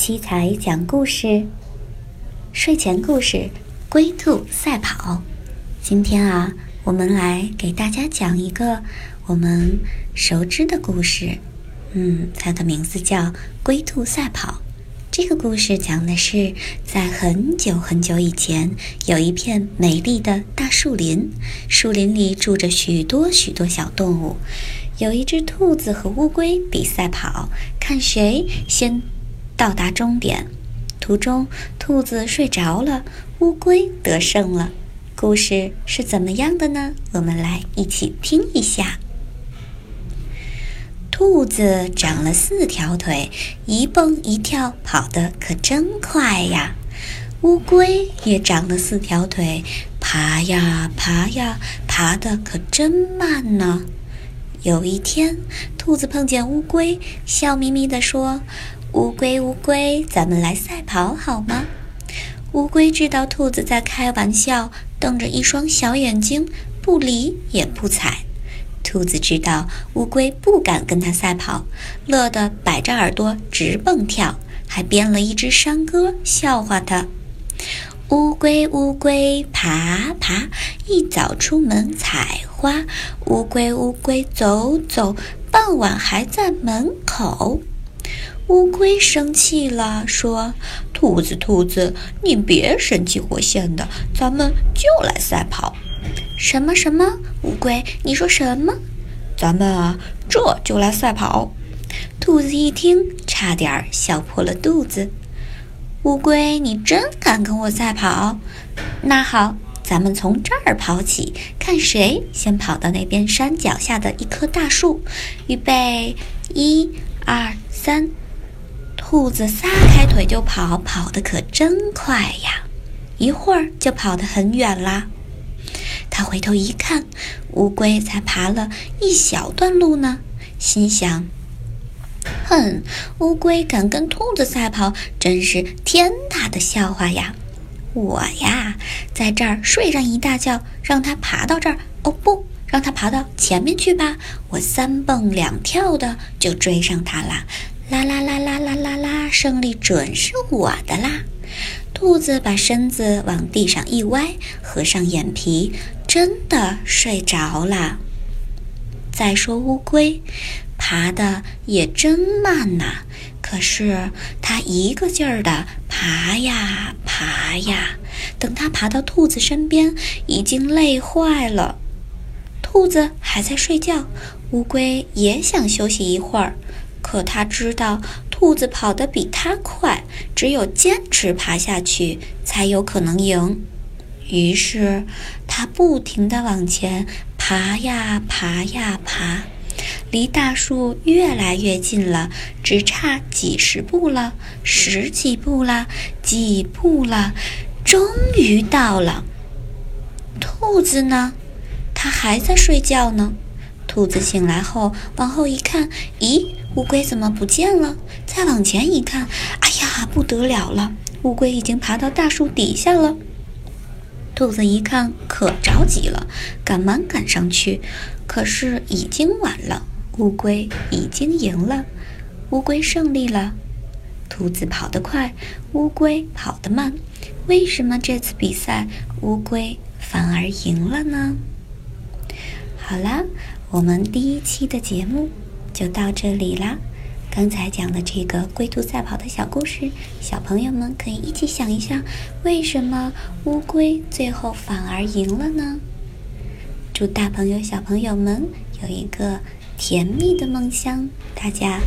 七彩讲故事，睡前故事《龟兔赛跑》。今天啊，我们来给大家讲一个我们熟知的故事。嗯，它的名字叫《龟兔赛跑》。这个故事讲的是，在很久很久以前，有一片美丽的大树林，树林里住着许多许多小动物。有一只兔子和乌龟比赛跑，看谁先到达终点。途中，兔子睡着了，乌龟得胜了。故事是怎么样的呢？我们来一起听一下。兔子长了四条腿，一蹦一跳，跑得可真快呀。乌龟也长了四条腿，爬呀爬呀，爬得可真慢呢。有一天，兔子碰见乌龟，笑眯眯地说：“乌龟，乌龟，咱们来赛跑好吗？”乌龟知道兔子在开玩笑，瞪着一双小眼睛，不理也不睬。兔子知道乌龟不敢跟它赛跑，乐得摆着耳朵直蹦跳，还编了一支山歌笑话它：乌龟乌龟爬爬，一早出门采花；乌龟乌龟走走，傍晚还在门口。乌龟生气了，说：“兔子兔子，你别神气活现的，咱们就来赛跑。”什么什么？乌龟，你说什么？咱们啊，这就来赛跑。兔子一听，差点笑破了肚子。乌龟，你真敢跟我赛跑？那好，咱们从这儿跑起，看谁先跑到那边山脚下的一棵大树。预备，一、二、三。兔子撒开腿就跑，跑得可真快呀！一会儿就跑得很远啦。他回头一看，乌龟才爬了一小段路呢，心想：“哼，乌龟敢跟兔子赛跑，真是天大的笑话呀！我呀，在这儿睡上一大觉，让它爬到这儿，哦不，让它爬到前面去吧，我三蹦两跳的就追上它啦！啦啦啦啦啦啦啦，胜利准是我的啦！”兔子把身子往地上一歪，合上眼皮，真的睡着了。再说乌龟，爬的也真慢呐，可是它一个劲儿的爬呀爬呀，等它爬到兔子身边，已经累坏了。兔子还在睡觉，乌龟也想休息一会儿，可它知道。兔子跑得比它快，只有坚持爬下去才有可能赢。于是，它不停地往前爬呀爬呀爬，离大树越来越近了，只差几十步了，十几步了，几步了，终于到了。兔子呢？它还在睡觉呢。兔子醒来后，往后一看，咦？乌龟怎么不见了？再往前一看，哎呀，不得了了！乌龟已经爬到大树底下了。兔子一看，可着急了，赶忙赶上去，可是已经晚了。乌龟已经赢了，乌龟胜利了。兔子跑得快，乌龟跑得慢，为什么这次比赛乌龟反而赢了呢？好啦，我们第一期的节目。就到这里啦。刚才讲的这个龟兔赛跑的小故事，小朋友们可以一起想一想，为什么乌龟最后反而赢了呢？祝大朋友小朋友们有一个甜蜜的梦乡，大家